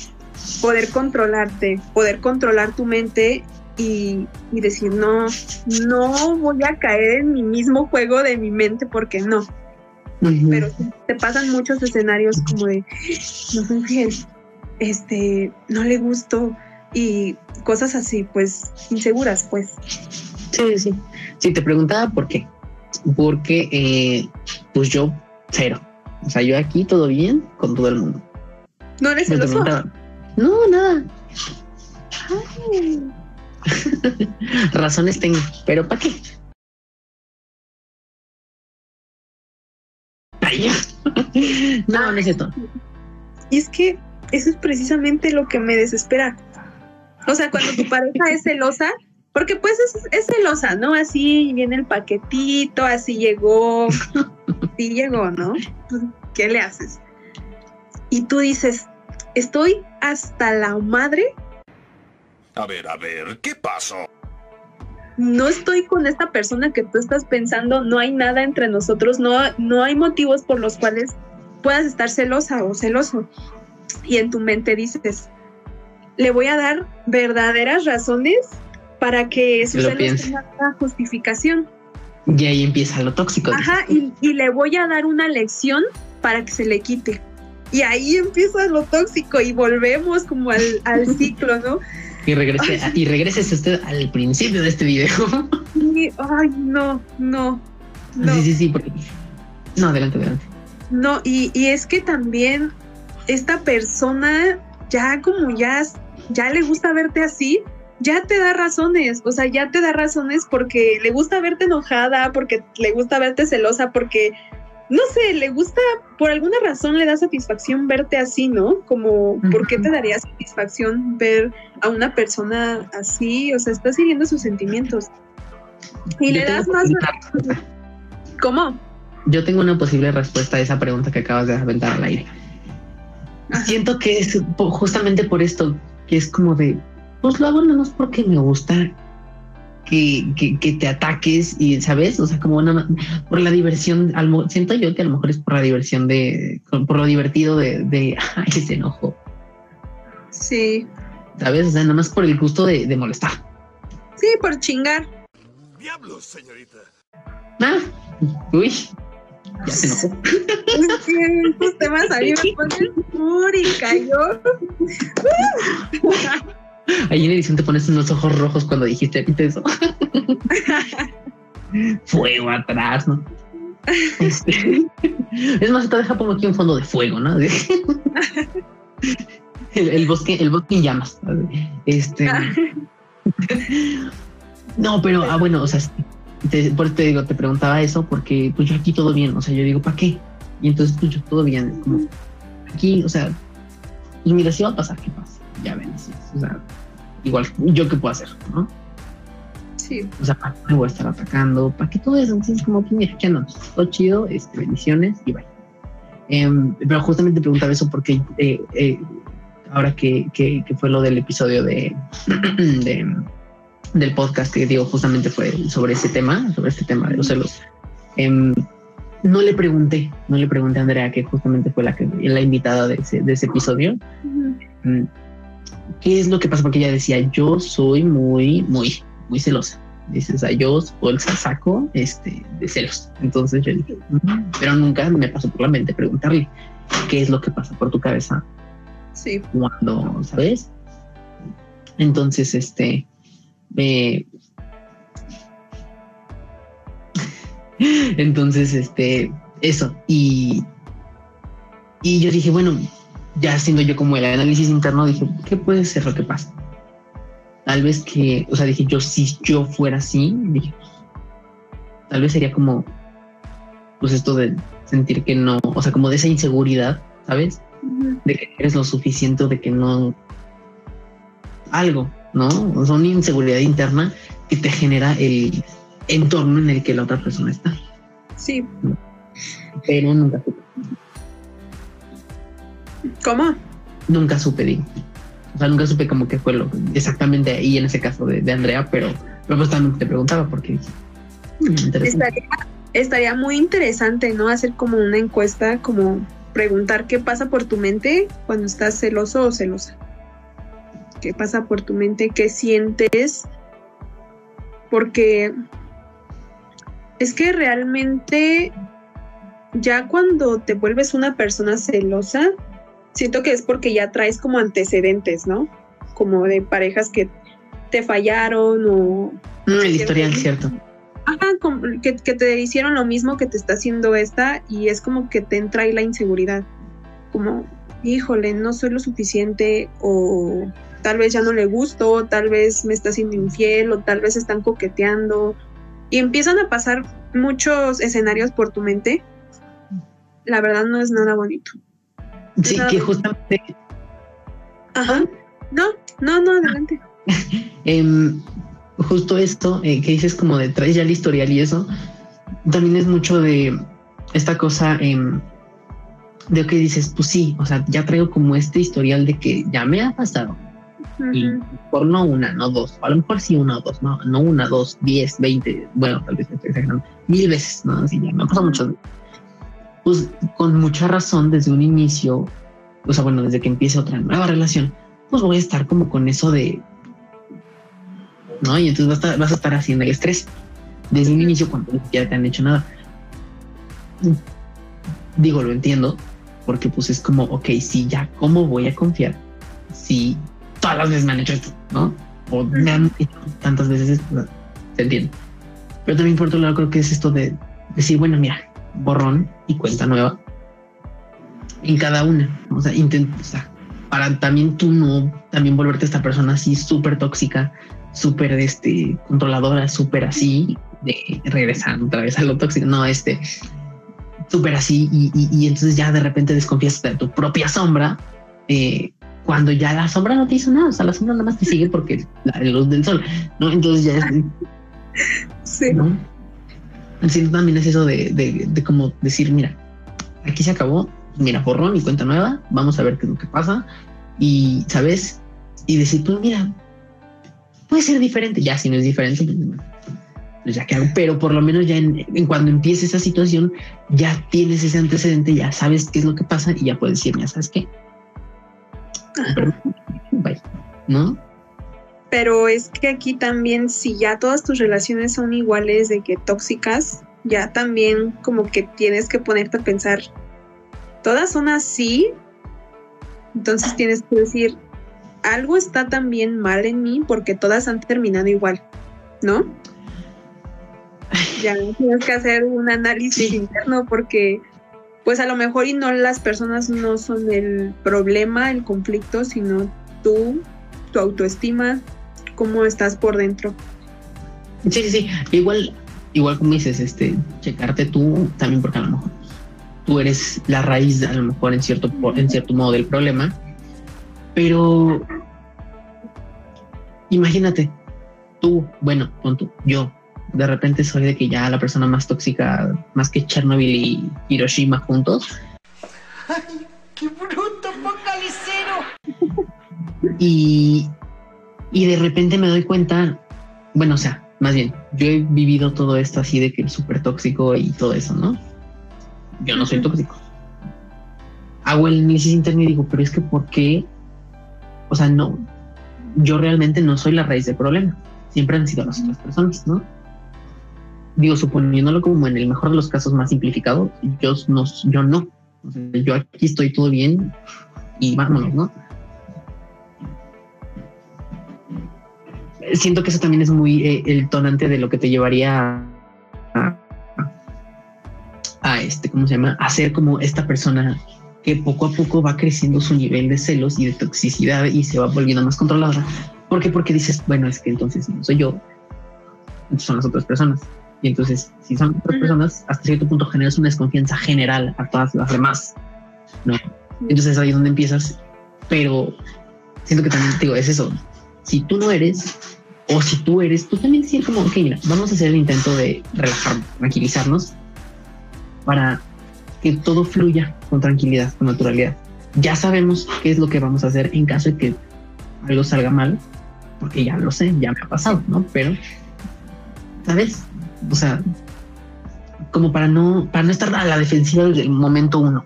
poder controlarte, poder controlar tu mente y, y decir, no, no voy a caer en mi mismo juego de mi mente porque no. Pero te pasan muchos escenarios como de, no soy fiel, este, no le gusto y cosas así, pues inseguras, pues. Sí, sí. Sí, te preguntaba por qué. Porque, eh, pues yo, cero. O sea, yo aquí todo bien con todo el mundo. No eres celoso. No, nada. Ay, Razones tengo, pero ¿para qué? Ay, no, no es cierto. Y es que eso es precisamente lo que me desespera. O sea, cuando tu pareja es celosa, porque pues es, es celosa, ¿no? Así viene el paquetito, así llegó, sí llegó, ¿no? ¿Qué le haces? Y tú dices, estoy hasta la madre, A ver, a ver, ¿qué pasó? no estoy con esta persona que tú estás pensando, no hay nada entre nosotros, no, no hay motivos por los cuales puedas estar celosa o celoso. Y en tu mente dices, le voy a dar verdaderas razones para que su Lo celos piense. tenga una justificación. Y ahí empieza lo tóxico. Ajá, y, y le voy a dar una lección para que se le quite. Y ahí empieza lo tóxico y volvemos como al, al ciclo, ¿no? Y regrese, y regrese usted al principio de este video. Y, ay, no, no, no. Sí, sí, sí. Porque... No, adelante, adelante. No, y, y es que también esta persona ya como ya, ya le gusta verte así, ya te da razones, o sea, ya te da razones porque le gusta verte enojada, porque le gusta verte celosa, porque, no sé, le gusta, por alguna razón le da satisfacción verte así, ¿no? Como, ¿por qué te daría satisfacción ver a una persona así? O sea, estás hiriendo sus sentimientos. Y Yo le das más... una- ¿Cómo? Yo tengo una posible respuesta a esa pregunta que acabas de aventar al aire. Ajá. Siento que es justamente por esto, que es como de, pues lo hago nada más porque me gusta que, que, que te ataques y, ¿sabes? O sea, como nada más por la diversión, siento yo que a lo mejor es por la diversión de, por lo divertido de, de ay, ese enojo, Sí, ¿sabes? O sea, nada más por el gusto de, de molestar. sí, por chingar. Diablos, señorita. Ah, uy, ya se enojó. Es que estos temas a mí me ponen fúrica, yo. Ahí en edición te pones unos ojos rojos cuando dijiste eso. fuego atrás, ¿no? Este, es más, te deja pongo aquí un fondo de fuego, ¿no? el, el bosque, el bosque en llamas. Este. No, pero ah, bueno, o sea, te- por eso te digo, te preguntaba eso porque pues yo aquí todo bien, o sea, yo digo, ¿para qué? Y entonces pues yo todo bien, como aquí, o sea, pues mira, si va a pasar, ¿qué pasa? Ya ven, así es, o sea, igual, yo qué puedo hacer, ¿no? Sí, O sea, ¿para qué me voy a estar atacando? ¿Para qué todo eso? Entonces, como que mira, ya no, todo chido, este, bendiciones y bye. Em, pero justamente preguntaba eso porque eh, eh, ahora que, que, que fue lo del episodio de, de- del podcast que digo justamente fue sobre ese tema, sobre este tema de los celos. em, no le pregunté, no le pregunté a Andrea, que justamente fue la, que, la invitada de ese, de ese episodio, mm, ¿qué es lo que pasa? Porque ella decía, yo soy muy, muy, muy celosa. Dice, o sea, yo el saco este, de celos. Entonces yo dije, "Mm", pero nunca me pasó por la mente preguntarle qué es lo que pasa por tu cabeza sí. cuando, ¿sabes? Entonces, este, eh, entonces, este, eso, y, y yo dije, bueno, ya haciendo yo como el análisis interno, dije, ¿qué puede ser lo que pasa? Tal vez que, o sea, dije, yo si yo fuera así, dije, tal vez sería como, pues esto de sentir que no, o sea, como de esa inseguridad, ¿sabes? De que eres lo suficiente, de que no... Algo, ¿no? O sea, una inseguridad interna que te genera el entorno en el que la otra persona está. Sí. Pero nunca supe. ¿Cómo? Nunca supe, digo. O sea, nunca supe como que fue lo exactamente ahí en ese caso de, de Andrea, pero, pero pues también te preguntaba porque mm, interesante. Estaría, estaría muy interesante, ¿no? Hacer como una encuesta, como preguntar qué pasa por tu mente cuando estás celoso o celosa. ¿Qué pasa por tu mente? ¿Qué sientes? Porque es que realmente ya cuando te vuelves una persona celosa, siento que es porque ya traes como antecedentes, ¿no? Como de parejas que te fallaron o... Mm, el historial, cierto. Ajá, como que, que te hicieron lo mismo que te está haciendo esta y es como que te entra ahí la inseguridad. Como, híjole, no soy lo suficiente o tal vez ya no le gusto, tal vez me está haciendo infiel o tal vez están coqueteando y empiezan a pasar muchos escenarios por tu mente. La verdad no es nada bonito. Sí, que justamente Ajá. No, no, no, adelante. em, justo esto eh, que dices como de traes ya el historial y eso, también es mucho de esta cosa em, de que dices, pues sí, o sea, ya traigo como este historial de que ya me ha pasado. Y por no una, no dos, a lo mejor sí una o dos, no, no una, dos, diez, veinte, bueno, tal vez estoy exagerando, mil veces, ¿no? Así ya me ha pasado muchas veces. Pues con mucha razón desde un inicio, o sea, bueno, desde que empiece otra nueva relación, pues voy a estar como con eso de, ¿no? Y entonces vas a estar, vas a estar haciendo el estrés desde un inicio cuando siquiera te han hecho nada. Digo, lo entiendo, porque pues es como, ok, sí, ya, ¿cómo voy a confiar si todas las veces me han hecho esto, ¿no? O me han hecho tantas veces esto, se entiende. Pero también por otro lado creo que es esto de decir, bueno, mira, borrón y cuenta nueva en cada una. O sea, intenta, o sea, para también tú no también volverte esta persona así súper tóxica, súper este controladora, súper así, de regresando otra vez a lo tóxico. No, este súper así, y, y- y entonces ya de repente desconfías de tu propia sombra. eh, cuando ya la sombra no te hizo nada, o sea, la sombra nada más te sigue porque la luz del sol, ¿no? Entonces ya es, Sí. ¿no? Siento también es eso de, de, de como decir, mira, aquí se acabó, mira, borrón y cuenta nueva, vamos a ver qué es lo que pasa y, ¿sabes? Y decir, pues mira, puede ser diferente, ya si no es diferente, pues, pues ya que hago, pero por lo menos ya en, en cuando empiece esa situación, ya tienes ese antecedente, ya sabes qué es lo que pasa y ya puedes decir, ya sabes qué, bye, ¿no? Pero es que aquí también, si ya todas tus relaciones son iguales de que tóxicas, ya también como que tienes que ponerte a pensar, todas son así, entonces tienes que decir, algo está también mal en mí porque todas han terminado igual, ¿no? Ya tienes que hacer un análisis interno porque pues a lo mejor y no las personas no son el problema, el conflicto, sino tú, tu autoestima, cómo estás por dentro. Sí, sí, sí. Igual, igual como dices, este, checarte tú también, porque a lo mejor tú eres la raíz, a lo mejor en cierto, en cierto modo del problema. Pero imagínate, tú, bueno, pon tú, yo, de repente soy de que ya la persona más tóxica, más que Chernobyl y Hiroshima juntos. ¡Qué bruto, focalicero! Y, y de repente me doy cuenta, bueno, o sea, más bien, yo he vivido todo esto así de que es súper tóxico y todo eso, ¿no? Yo no soy tóxico. Hago el análisis interno y digo, pero es que ¿por qué? O sea, no, yo realmente no soy la raíz del problema. Siempre han sido las otras personas, ¿no? Digo, suponiéndolo como en el mejor de los casos más simplificado, yo no, yo no. O sea, yo aquí estoy todo bien y vámonos, ¿no? Siento que eso también es muy eh, el tonante de lo que te llevaría a, a, este, ¿cómo se llama? A ser como esta persona que poco a poco va creciendo su nivel de celos y de toxicidad y se va volviendo más controlada. ¿Por qué? Porque dices, bueno, es que entonces no soy yo, son las otras personas. Y entonces, si son otras personas, hasta cierto punto generas una desconfianza general a todas las demás, ¿no? Entonces ahí es donde empiezas, pero siento que también, digo, es eso. Si tú no eres, o si tú eres, tú también decir como, ok, mira, vamos a hacer el intento de relajarnos, tranquilizarnos, para que todo fluya con tranquilidad, con naturalidad. Ya sabemos qué es lo que vamos a hacer en caso de que algo salga mal, porque ya lo sé, ya me ha pasado, ¿no? Pero, ¿sabes? O sea, como para no, para no estar a la defensiva desde el momento uno.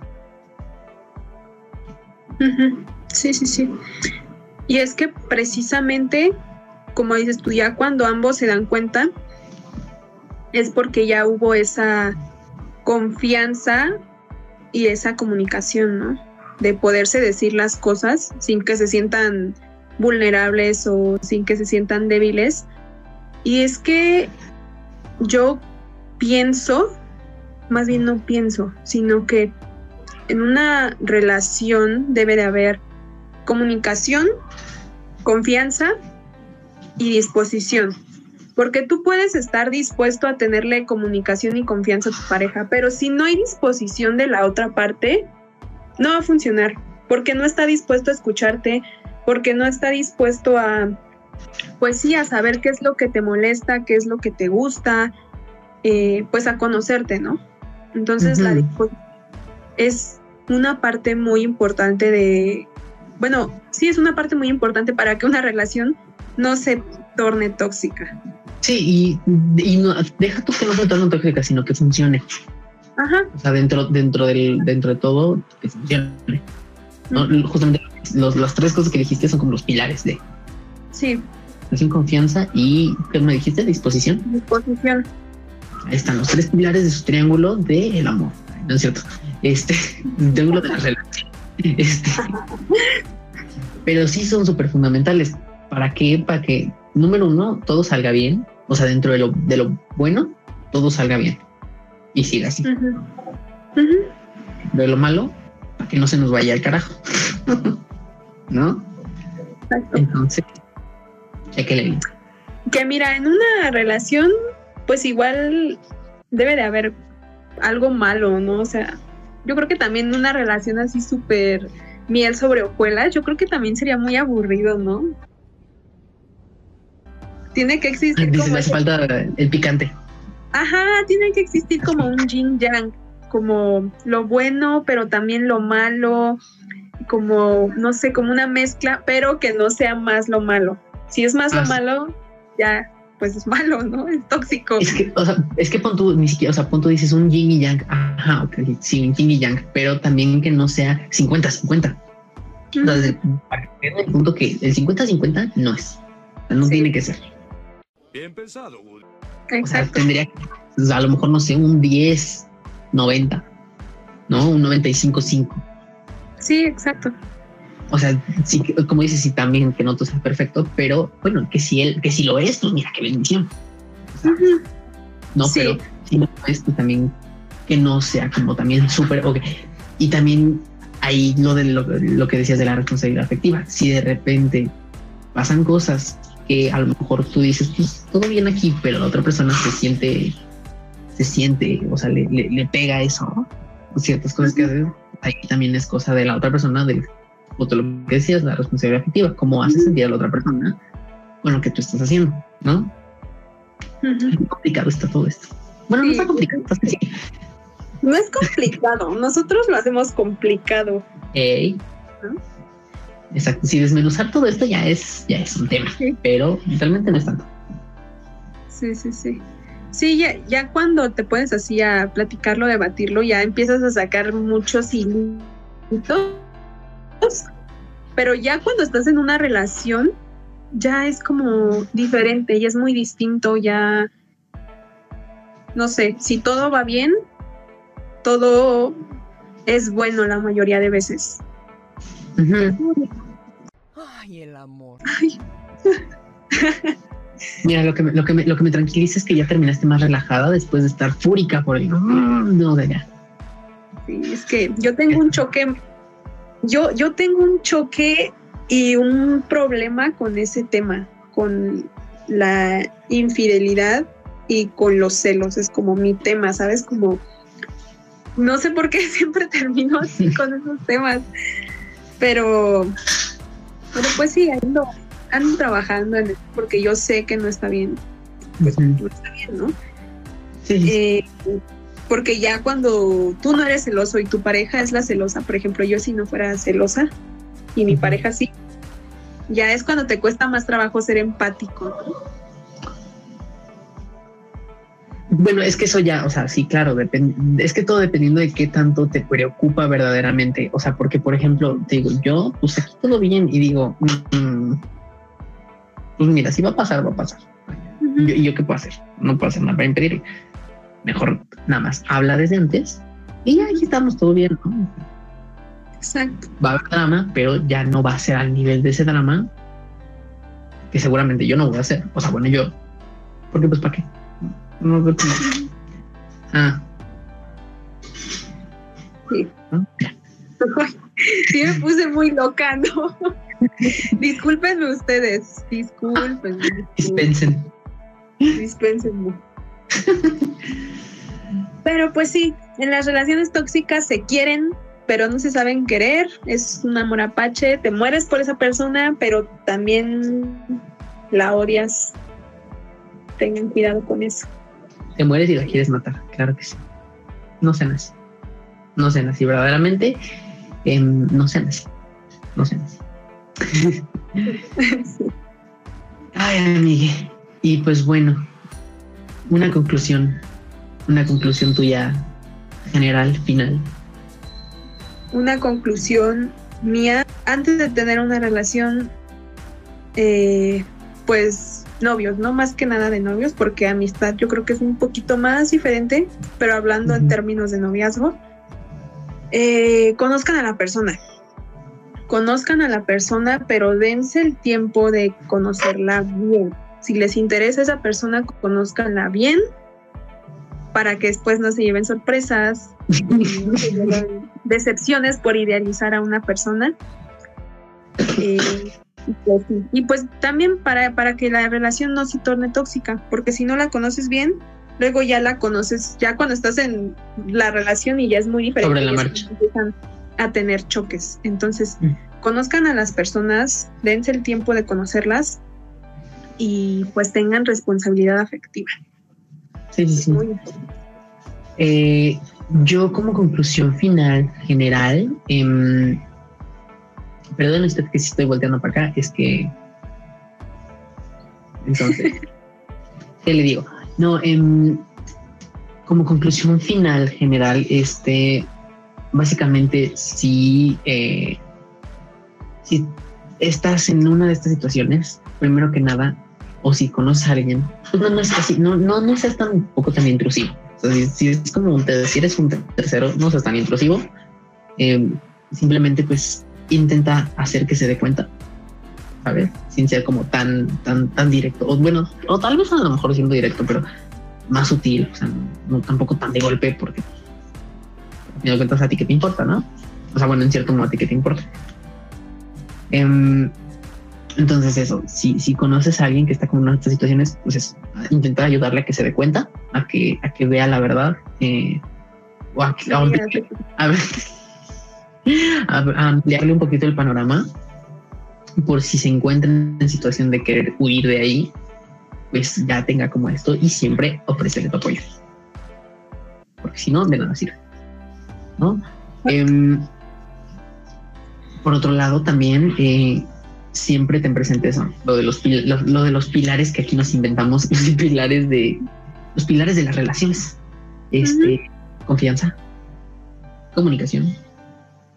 Sí, sí, sí. Y es que precisamente, como dices tú, ya cuando ambos se dan cuenta, es porque ya hubo esa confianza y esa comunicación, ¿no? De poderse decir las cosas sin que se sientan vulnerables o sin que se sientan débiles. Y es que yo pienso, más bien no pienso, sino que en una relación debe de haber comunicación, confianza y disposición. Porque tú puedes estar dispuesto a tenerle comunicación y confianza a tu pareja, pero si no hay disposición de la otra parte, no va a funcionar, porque no está dispuesto a escucharte, porque no está dispuesto a, pues sí, a saber qué es lo que te molesta, qué es lo que te gusta, eh, pues a conocerte, ¿no? Entonces la disposición es una parte muy importante de, bueno, sí es una parte muy importante para que una relación no se torne tóxica. Sí, y, no, deja tú que no se torne tóxica, sino que funcione. Ajá. O sea, dentro, dentro, del, dentro de todo, que funcione. Justamente las tres cosas que dijiste son como los pilares de. Sí. Sin confianza y, ¿qué me dijiste? Disposición. Disposición. Ahí están los tres pilares de su triángulo del amor. ¿No es cierto? Este, triángulo de la relación. Este, pero sí son súper fundamentales. ¿Para qué? Para que, número uno, todo salga bien. O sea, dentro de lo, de lo bueno, todo salga bien. Y siga así. De lo malo, para que no se nos vaya al carajo. ¿No? Entonces, que le Que mira, en una relación, pues igual debe de haber algo malo, ¿no? O sea, yo creo que también una relación así súper miel sobre hojuelas, yo creo que también sería muy aburrido, ¿no? Tiene que existir. como falta el picante. Ajá, tiene que existir como un yin yang, como lo bueno, pero también lo malo, como, no sé, como una mezcla, pero que no sea más lo malo. Si es más lo malo, ya pues es malo, ¿no? Es tóxico. Es que, o sea, es que pon tú, ni siquiera, o sea, pon tú dices un yin y yang, ajá, ok, sí, un yin y yang, pero también que no sea 50-50. Entonces, el punto que el 50-50 no es, no tiene que ser. Bien pensado, O sea, tendría que, a lo mejor, no sé, un 10-90, ¿no? Un 95-5. Sí, exacto o sea, sí, como dices, sí también que no todo sea perfecto, pero bueno, que si él, que si lo es, pues mira qué bendición. No, pero si no es, pues también que no sea como también súper, okay. y también ahí lo de lo, que decías de la responsabilidad afectiva, si de repente pasan cosas que a lo mejor tú dices, pues todo bien aquí, pero la otra persona se siente, se siente, o sea, le, le, pega eso, ¿no? ciertas cosas que hace, ahí también es cosa de la otra persona, de o lo que decías, la responsabilidad afectiva, cómo haces sentir a la otra persona con lo que tú estás haciendo, ¿no? complicado está todo esto. Bueno, no está complicado, No es complicado, nosotros lo hacemos complicado. Exacto, si desmenuzar todo esto ya es, ya es un tema, pero realmente no es tanto. Sí, sí, sí. Sí, ya, ya cuando te puedes así a platicarlo, debatirlo, ya empiezas a sacar muchos hilitos pero ya cuando estás en una relación, ya es como diferente, y es muy distinto, ya, no sé, si todo va bien, todo es bueno la mayoría de veces. Ay, el amor. Mira, lo que, me, lo, que me, lo que me tranquiliza es que ya terminaste más relajada después de estar fúrica por el... No, de ya. Sí, es que yo tengo un choque yo, yo tengo un choque y un problema con ese tema, con la infidelidad y con los celos. Es como mi tema, ¿sabes? Como no sé por qué siempre termino así con esos temas, pero, pero pues sí, ando, ando trabajando en eso porque yo sé que no está bien. Pues no está bien, ¿no? Sí. Eh, porque ya cuando tú no eres celoso y tu pareja es la celosa, por ejemplo, yo si no fuera celosa y mi pareja sí, ya es cuando te cuesta más trabajo ser empático. ¿no? Bueno, es que eso ya, o sea, sí, claro, depende, es que todo dependiendo de qué tanto te preocupa verdaderamente. O sea, porque, por ejemplo, te digo, yo, pues aquí todo bien y digo, mm, pues mira, si va a pasar, va a pasar. ¿Y yo qué puedo hacer? No puedo hacer nada para impedir. Mejor nada más habla desde antes y ya aquí estamos todo bien. ¿no? Exacto. Va a haber drama, pero ya no va a ser al nivel de ese drama que seguramente yo no voy a hacer. O sea, bueno, yo, porque pues para qué? No como- Ah, Sí. Ya. Sí me puse muy loca, ¿no? Discúlpenme ustedes, discúlpenme. Dispensen. Dispénsenme. Pero pues sí, en las relaciones tóxicas se quieren, pero no se saben querer. Es un amor apache, te mueres por esa persona, pero también la odias. Tengan cuidado con eso. Te mueres y la quieres matar, claro que sí. No sean así. No sean así, verdaderamente. em, no sean así. No sean así. Ay, amigue. Y pues bueno, una conclusión. Una conclusión tuya general, final. Una conclusión mía, antes de tener una relación, eh, pues novios, no más que nada de novios, porque amistad yo creo que es un poquito más diferente, pero hablando en términos de noviazgo, eh, conozcan a la persona. Conozcan a la persona, pero dense el tiempo de conocerla bien. Si les interesa esa persona, conozcanla bien para que después no se lleven sorpresas, y no se lleven decepciones por idealizar a una persona. Eh, pues sí. y pues también para, para que la relación no se torne tóxica, porque si no la conoces bien, luego ya la conoces, ya cuando estás en la relación y ya es muy diferente. Sobre la marcha. empiezan a tener choques. Entonces, Mm. conozcan a las personas, dense el tiempo de conocerlas y pues tengan responsabilidad afectiva. Sí, sí, sí. Muy. Eh, yo como conclusión final general, em, perdón usted que si estoy volteando para acá, es que entonces, ¿qué le digo? No, em, como conclusión final general, este, básicamente si, eh, si estás en una de estas situaciones, primero que nada, o si conoces a alguien, pues no, no es así, no, no, no seas tan poco tan intrusivo. O sea, si, si es como un si eres un tercero, no seas tan intrusivo. Eh, simplemente pues intenta hacer que se dé cuenta, ¿sabes? Sin ser como tan, tan, tan directo. O bueno, o tal vez a lo mejor siendo directo, pero más sutil, o sea, no, tampoco tan de golpe, porque al final cuentas a ti que te importa, ¿no? O sea, bueno, en cierto modo a ti que te importa. Em, entonces eso, si, si conoces a alguien que está de estas situaciones, pues es intentar ayudarle a que se dé cuenta, a que, a que vea la verdad, eh, o a, que- a a ver, a- ampliarle un poquito el panorama, por si se encuentran en situación de querer huir de ahí, pues ya tenga como esto y siempre ofrecerle tu apoyo. Porque si no, de nada sirve. ¿no? Em, por otro lado, también eh, siempre ten presente eso, lo de los, pil- lo, lo de los pilares que aquí nos inventamos, los pilares de los pilares de las relaciones. Este, confianza, comunicación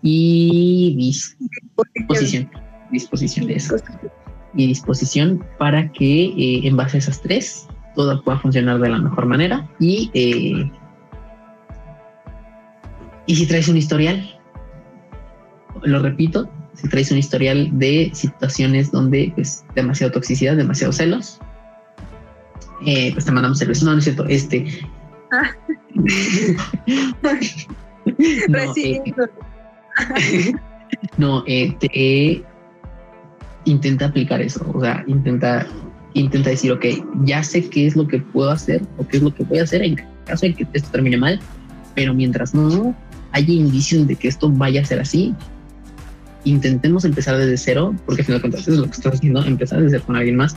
y disposición. Disposición de eso. Y disposición para que eh, en base a esas tres todo pueda funcionar de la mejor manera. Y, eh, y si traes un historial, lo repito, si traes un historial de situaciones donde pues demasiada toxicidad, demasiados celos, eh, pues te mandamos el beso. No, no es cierto. Este. Ah. no, eh. no, eh, te intenta aplicar eso, o sea, intenta intenta decir, ok, ya sé qué es lo que puedo hacer o qué es lo que voy a hacer en caso de que esto termine mal, pero mientras no haya indicios de que esto vaya a ser así, intentemos empezar desde cero, porque al final de cuentas es lo que estás haciendo, empezar desde con alguien más.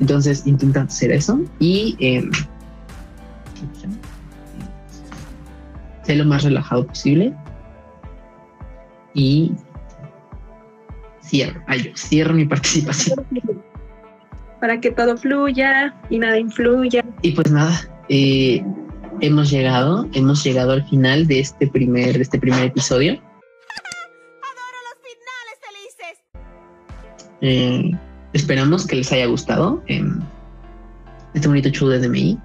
Entonces intenta hacer eso y eh, sé lo más relajado posible y cierro, ay, yo cierro mi participación. Para que todo fluya y nada influya. Y pues nada, eh, hemos llegado, hemos llegado al final de este primer, de este primer episodio. Adoro los finales felices. Eh, esperamos que les haya gustado eh, este bonito show de DMI.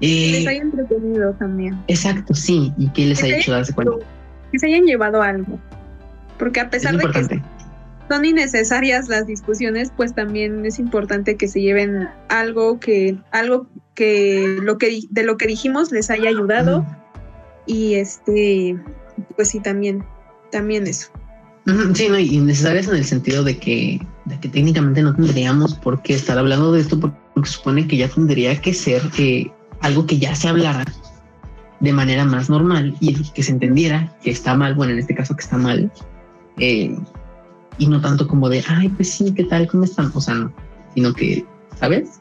Eh, Les haya entretenido también. exacto, sí, y que les haya Ok. hecho darse cuenta. Que se hayan llevado algo. Porque a Es pesar de que son innecesarias las discusiones, pues también es importante que se lleven algo que, algo que lo que de lo que dijimos les haya ayudado. Y este, pues sí, también, también eso. Sí, no, y innecesarias en el sentido de que, de que técnicamente no tendríamos por qué estar hablando de esto porque supone que ya tendría que ser eh, algo que ya se hablara de manera más normal y que se entendiera que está mal, bueno, en este caso que está mal, eh, y no tanto como de, ay, pues sí, ¿qué tal? ¿Cómo están? O sea, no, sino que, ¿sabes?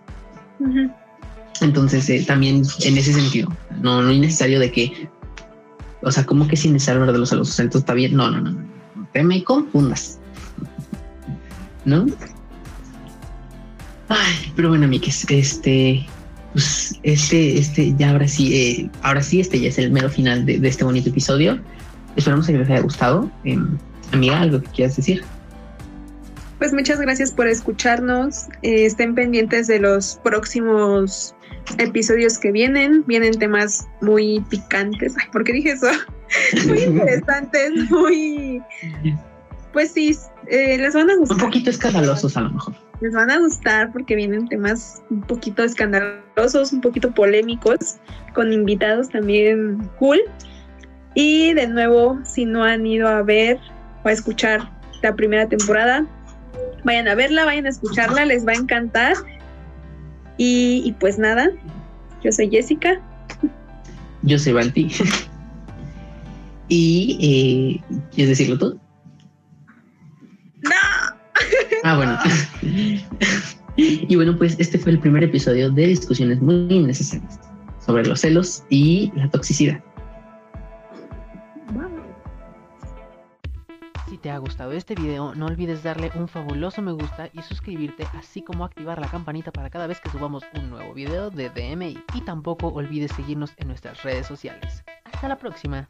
Entonces, eh, también en ese sentido, no, no es necesario de que, o sea, como que es innecesario hablar de los sea, entonces está bien, no, no, no, no, te me confundas, ¿no? Ay, pero bueno, amigues, este, pues, este, este, ya ahora sí, eh, ahora sí, este ya es el mero final de, de este bonito episodio. Esperamos que les haya gustado. Em, amiga, algo que quieras decir. Pues muchas gracias por escucharnos. Eh, estén pendientes de los próximos episodios que vienen. Vienen temas muy picantes. Ay, ¿por qué dije eso? muy interesantes, muy... Pues sí, eh, les van a Un gustar. poquito escandalosos a lo mejor. Les van a gustar porque vienen temas un poquito escandalosos, un poquito polémicos, con invitados también cool. Y de nuevo, si no han ido a ver a escuchar la primera temporada, vayan a verla, vayan a escucharla, les va a encantar. Y, y pues nada, yo soy Jessica. Yo soy Balti. y eh, ¿quieres decirlo tú? ¡No! Ah, bueno. y bueno, pues este fue el primer episodio de discusiones muy innecesarias sobre los celos y la toxicidad. Te ha gustado este video, no olvides darle un fabuloso me gusta y suscribirte, así como activar la campanita para cada vez que subamos un nuevo video de DMI. Y tampoco olvides seguirnos en nuestras redes sociales. Hasta la próxima.